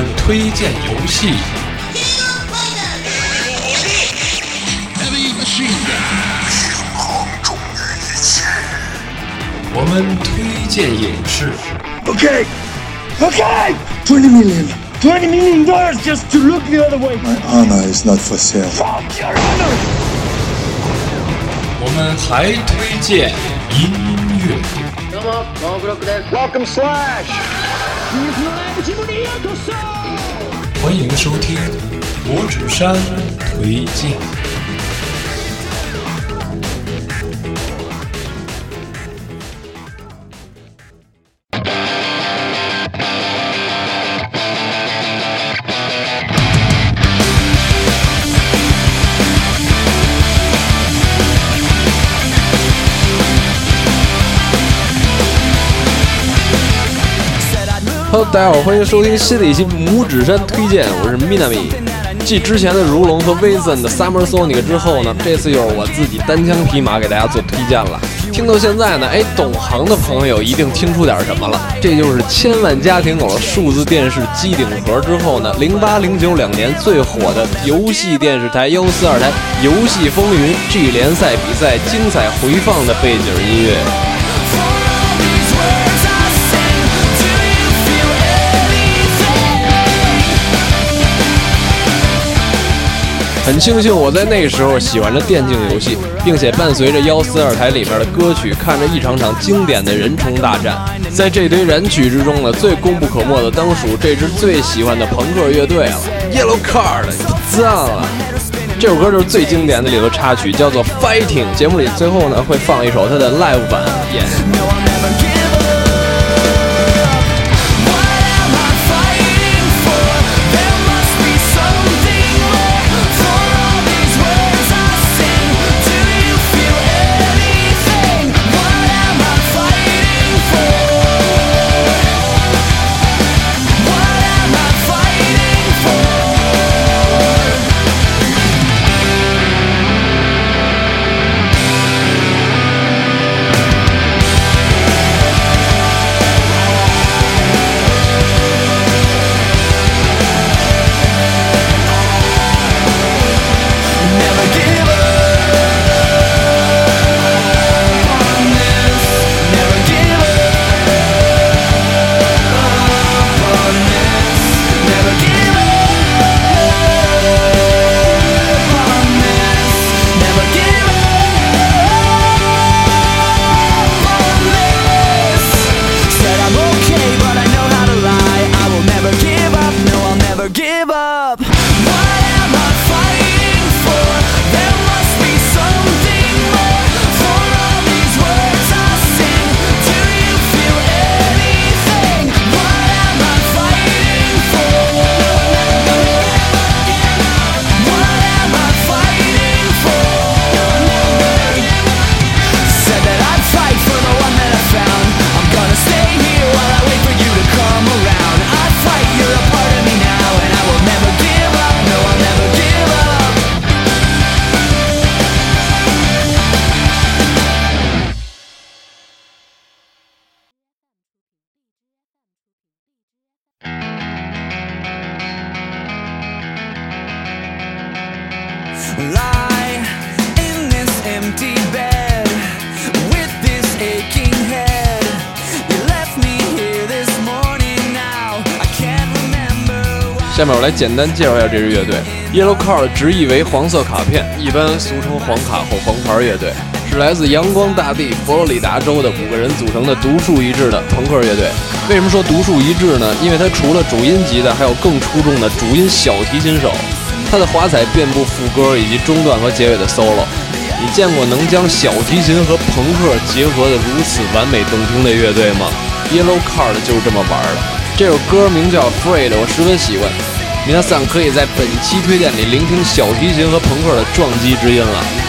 们推荐游戏，我们推荐影视， Okay, okay. Twenty million. Twenty million dollars just to look the other way. My honor is not for sale. Fuck your honor. 我们还推荐音乐。どうも、ノーブロックです。 Welcome, Slash. 欢迎收听五指山推荐。Hello，大家好，欢迎收听新的一期拇指山推荐，我是 Minami。继之前的如龙和 Vincent 的 Summer Sonic 之后呢，这次又是我自己单枪匹马给大家做推荐了。听到现在呢，哎，懂行的朋友一定听出点什么了，这就是千万家庭有了数字电视机顶盒之后呢，零八零九两年最火的游戏电视台幺四二台《游戏风云》G 联赛比赛精彩回放的背景音乐。很庆幸我在那时候喜欢着电竞游戏，并且伴随着幺四二台里面的歌曲，看着一场场经典的人虫大战。在这堆燃曲之中呢，最功不可没的当属这支最喜欢的朋克乐队了，Yellow Card，赞了。这首歌就是最经典的里头插曲，叫做 Fighting。节目里最后呢会放一首它的 live 版演。简单介绍一下这支乐队。Yellow Card 直译为黄色卡片，一般俗称黄卡或黄牌乐队，是来自阳光大地佛罗里达州的五个人组成的独树一帜的朋克乐队。为什么说独树一帜呢？因为它除了主音级的，还有更出众的主音小提琴手。它的华彩遍布副歌以及中段和结尾的 solo。你见过能将小提琴和朋克结合的如此完美动听的乐队吗？Yellow Card 就是这么玩的。这首歌名叫《Freed》，我十分喜欢。皆さん可以在本期推荐里聆听小提琴和朋克的撞击之音了。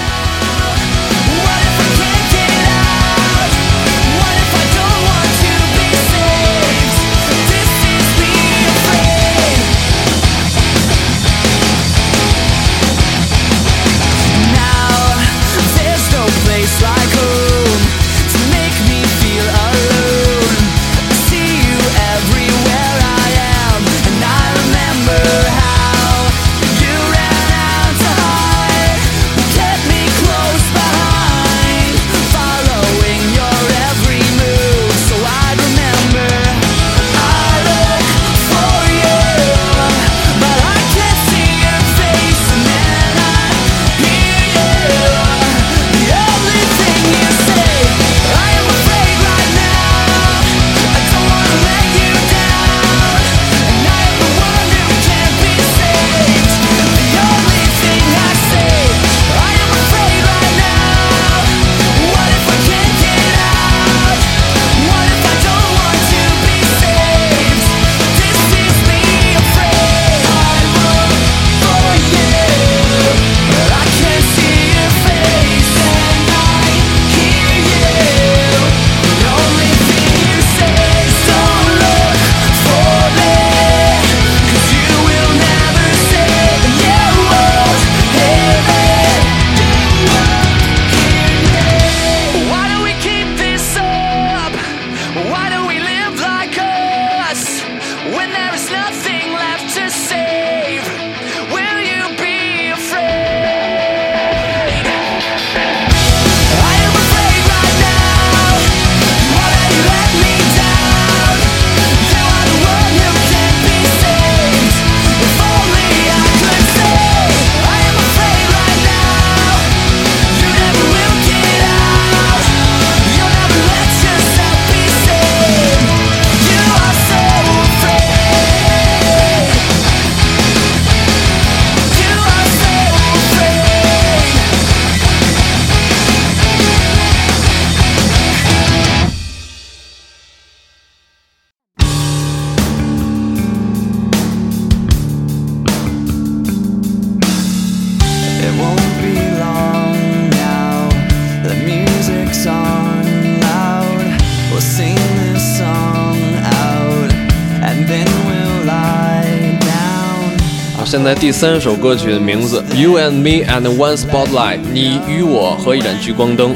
三首歌曲的名字《You and Me and One Spotlight》，你与我和一盏聚光灯。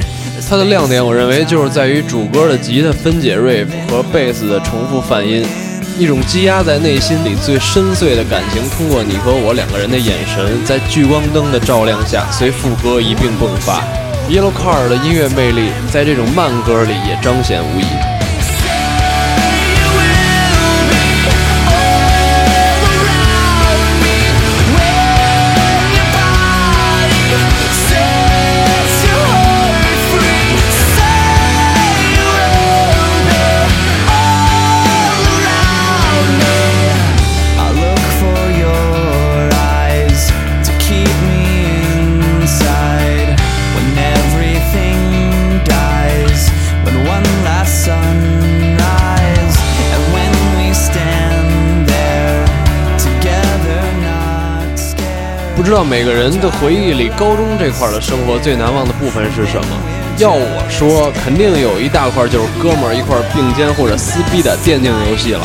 它的亮点，我认为就是在于主歌的吉他分解 riff 和贝斯的重复泛音，一种积压在内心里最深邃的感情，通过你和我两个人的眼神，在聚光灯的照亮下，随副歌一并迸发。Yellow Car 的音乐魅力，在这种慢歌里也彰显无疑。知道每个人的回忆里，高中这块的生活最难忘的部分是什么？要我说，肯定有一大块就是哥们儿一块并肩或者撕逼的电竞游戏了。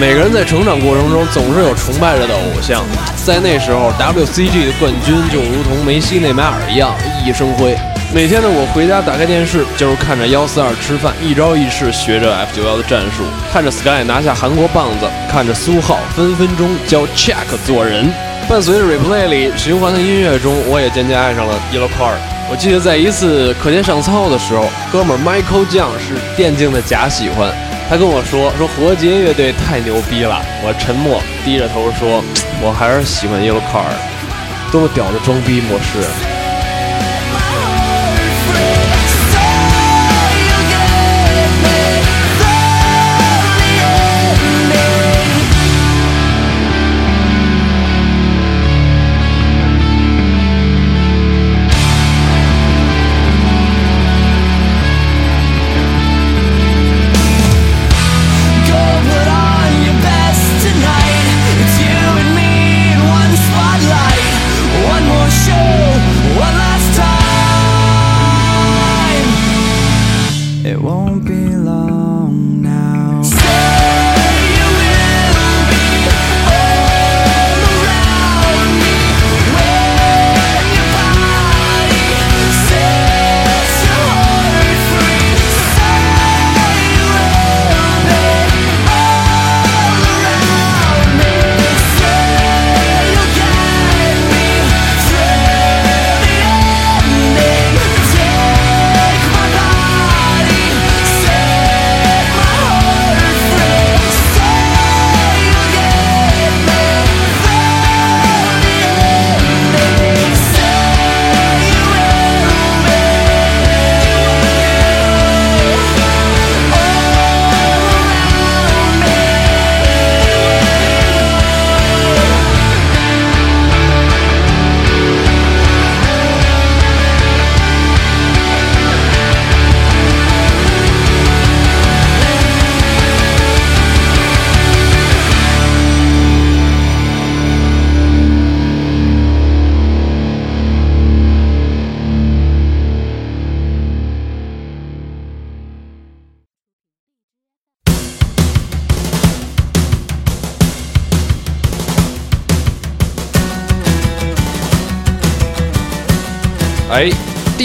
每个人在成长过程中总是有崇拜着的偶像，在那时候，WCG 的冠军就如同梅西、内马尔一样熠熠生辉。每天的我回家打开电视，就是看着幺四二吃饭，一招一式学着 F 九幺的战术，看着 Sky 拿下韩国棒子，看着苏浩分分钟教 Check 做人。伴随着 replay 里循环的音乐中，我也渐渐爱上了 Yellow Card。我记得在一次课间上操的时候，哥们 Michael 酱是电竞的假喜欢，他跟我说说何洁乐队太牛逼了。我沉默，低着头说，我还是喜欢 Yellow Card，多么屌的装逼模式。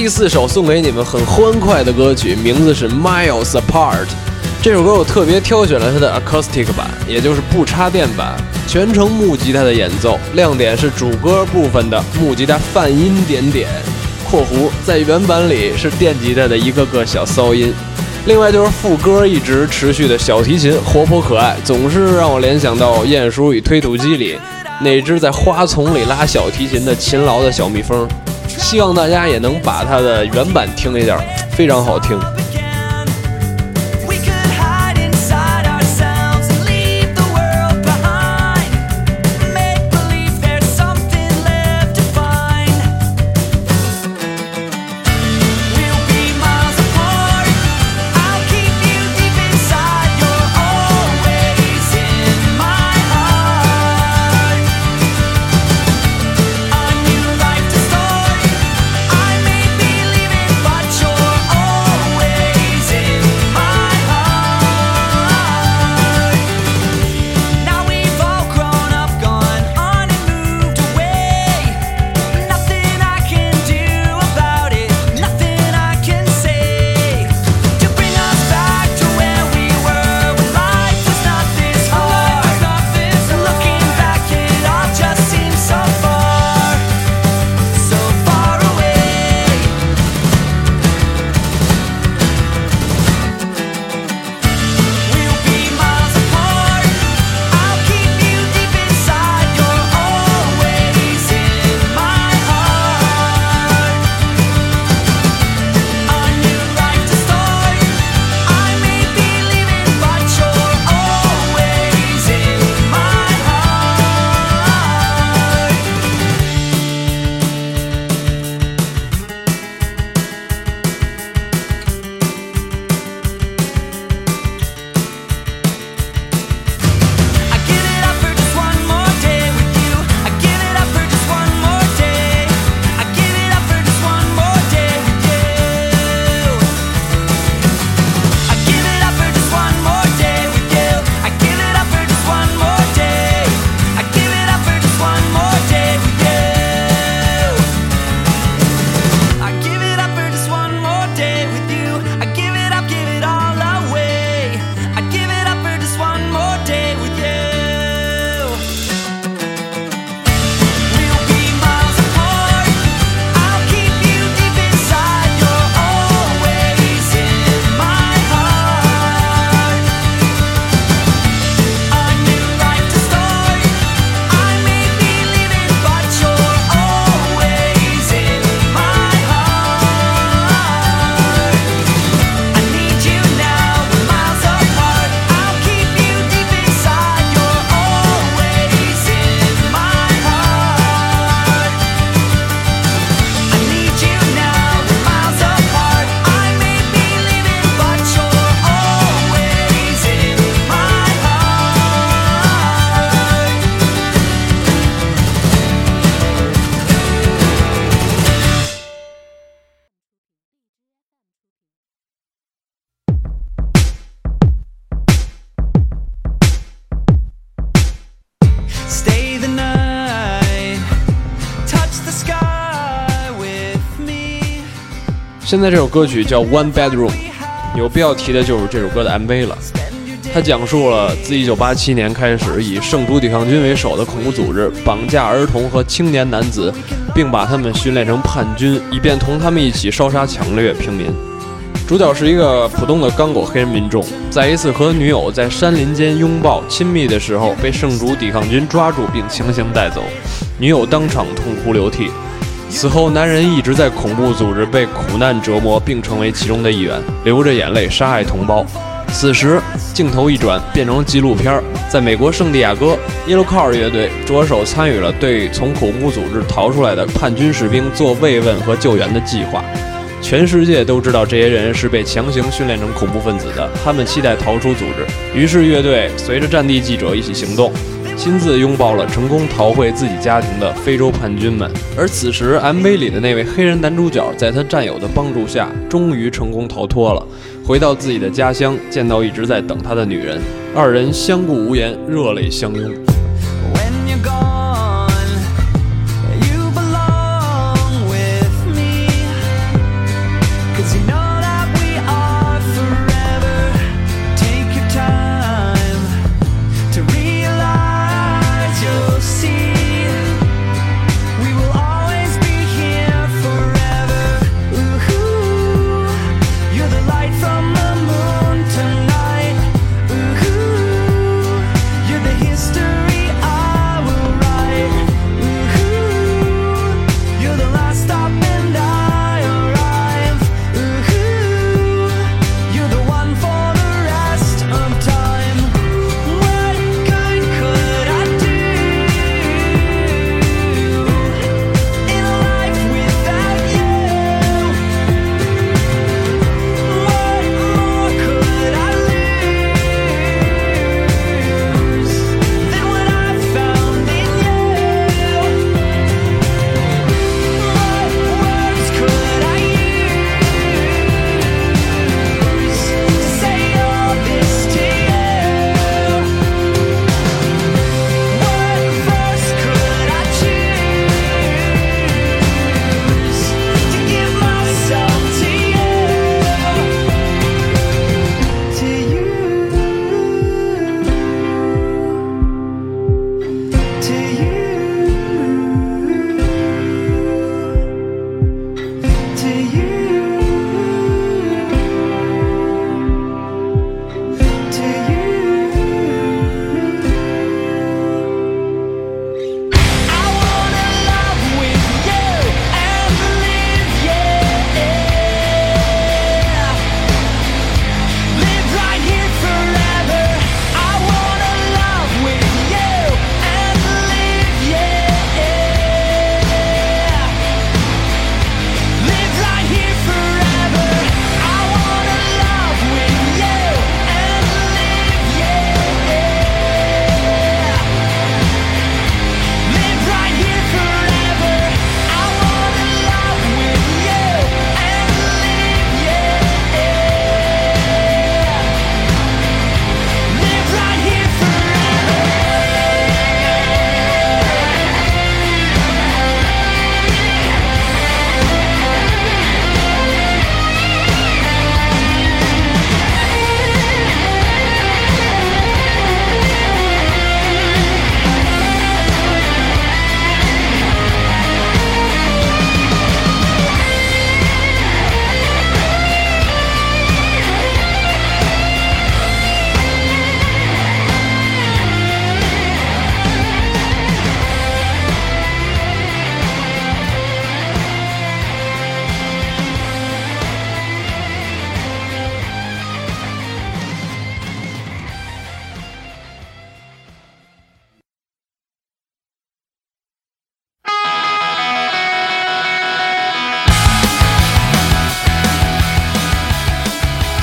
第四首送给你们很欢快的歌曲，名字是《Miles Apart》。这首歌我特别挑选了它的 acoustic 版，也就是不插电版，全程木吉他的演奏，亮点是主歌部分的木吉他泛音点点（括弧在原版里是电吉他的一个个小骚音）。另外就是副歌一直持续的小提琴，活泼可爱，总是让我联想到《鼹鼠与推土机》里那只在花丛里拉小提琴的勤劳的小蜜蜂。希望大家也能把它的原版听一下，非常好听。现在这首歌曲叫《One Bedroom》，有必要提的就是这首歌的 MV 了。它讲述了自1987年开始以圣主抵抗军为首的恐怖组织绑架儿童和青年男子，并把他们训练成叛军，以便同他们一起烧杀抢掠平民。主角是一个普通的刚果黑人民众，在一次和女友在山林间拥抱亲密的时候，被圣主抵抗军抓住并强行带走，女友当场痛哭流涕。此后，男人一直在恐怖组织被苦难折磨，并成为其中的一员，流着眼泪杀害同胞。此时，镜头一转，变成纪录片儿。在美国圣地亚哥，Yellow Car 乐队着手参与了对从恐怖组织逃出来的叛军士兵做慰问和救援的计划。全世界都知道这些人是被强行训练成恐怖分子的，他们期待逃出组织。于是，乐队随着战地记者一起行动，亲自拥抱了成功逃回自己家庭的非洲叛军们。而此时，MV 里的那位黑人男主角，在他战友的帮助下，终于成功逃脱了，回到自己的家乡，见到一直在等他的女人，二人相顾无言，热泪相拥。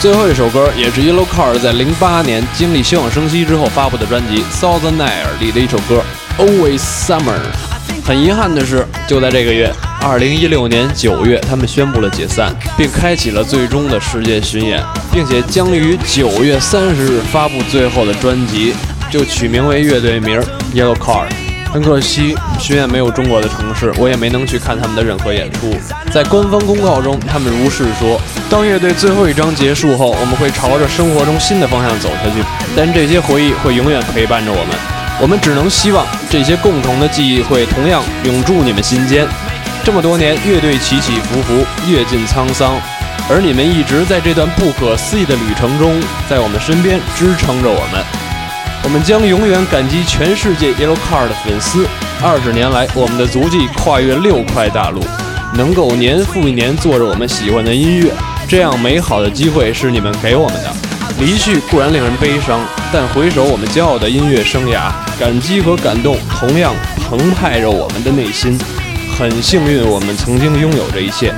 最后一首歌也是 Yellow Card 在零八年经历休养生息之后发布的专辑《Southern Air》里的一首歌《Always Summer》。很遗憾的是，就在这个月，二零一六年九月，他们宣布了解散，并开启了最终的世界巡演，并且将于九月三十日发布最后的专辑，就取名为乐队名 Yellow Card。很可惜，巡演没有中国的城市，我也没能去看他们的任何演出。在官方公告中，他们如是说：当乐队最后一章结束后，我们会朝着生活中新的方向走下去，但这些回忆会永远陪伴着我们。我们只能希望这些共同的记忆会同样永驻你们心间。这么多年，乐队起起伏伏，阅尽沧桑，而你们一直在这段不可思议的旅程中，在我们身边支撑着我们。我们将永远感激全世界 Yellowcard 的粉丝。二十年来，我们的足迹跨越六块大陆，能够年复一年做着我们喜欢的音乐，这样美好的机会是你们给我们的。离去固然令人悲伤，但回首我们骄傲的音乐生涯，感激和感动同样澎湃着我们的内心。很幸运，我们曾经拥有这一切。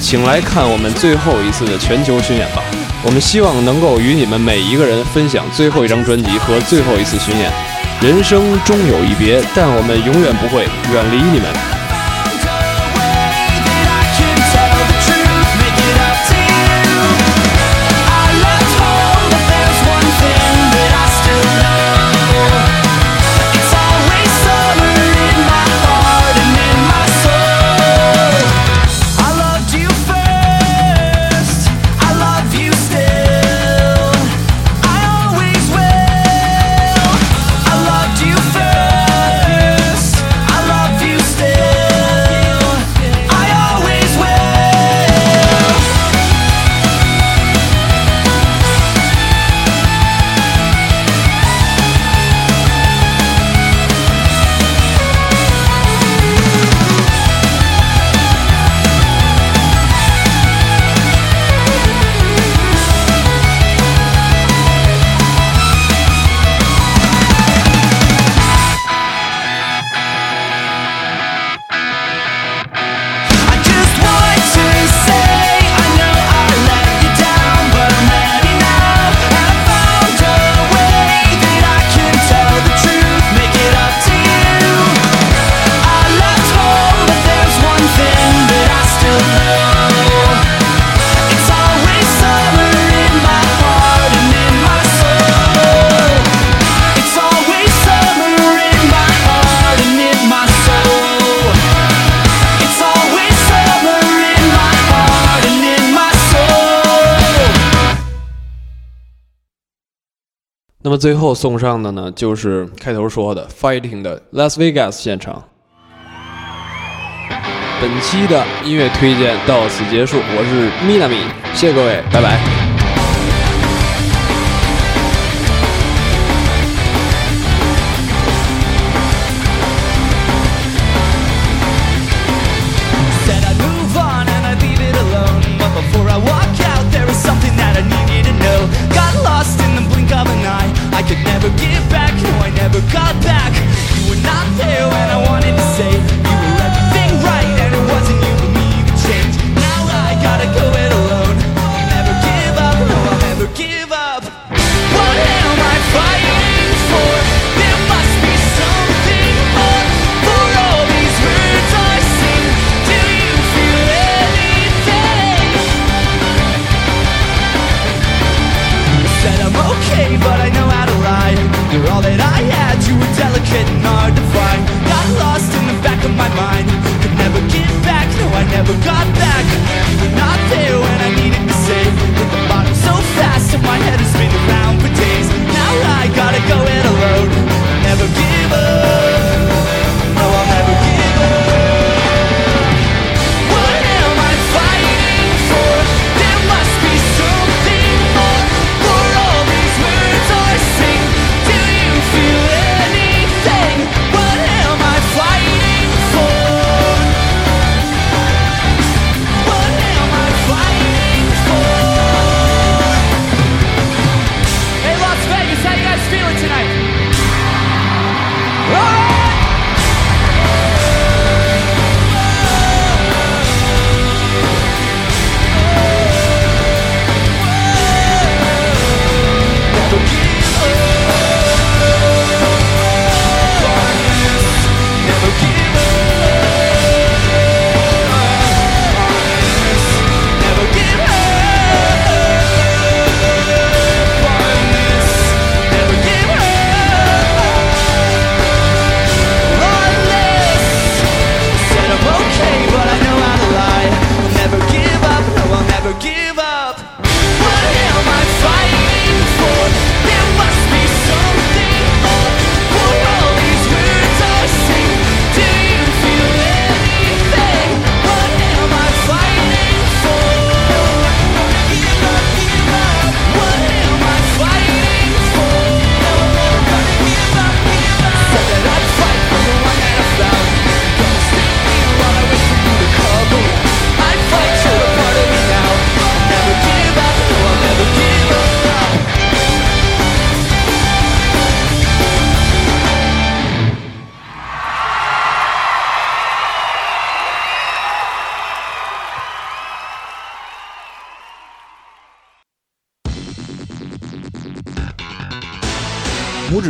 请来看我们最后一次的全球巡演吧。我们希望能够与你们每一个人分享最后一张专辑和最后一次巡演。人生终有一别，但我们永远不会远离你们。么最后送上的呢，就是开头说的 Fighting 的 Las Vegas 现场。本期的音乐推荐到此结束，我是 Minami，谢谢各位，拜拜。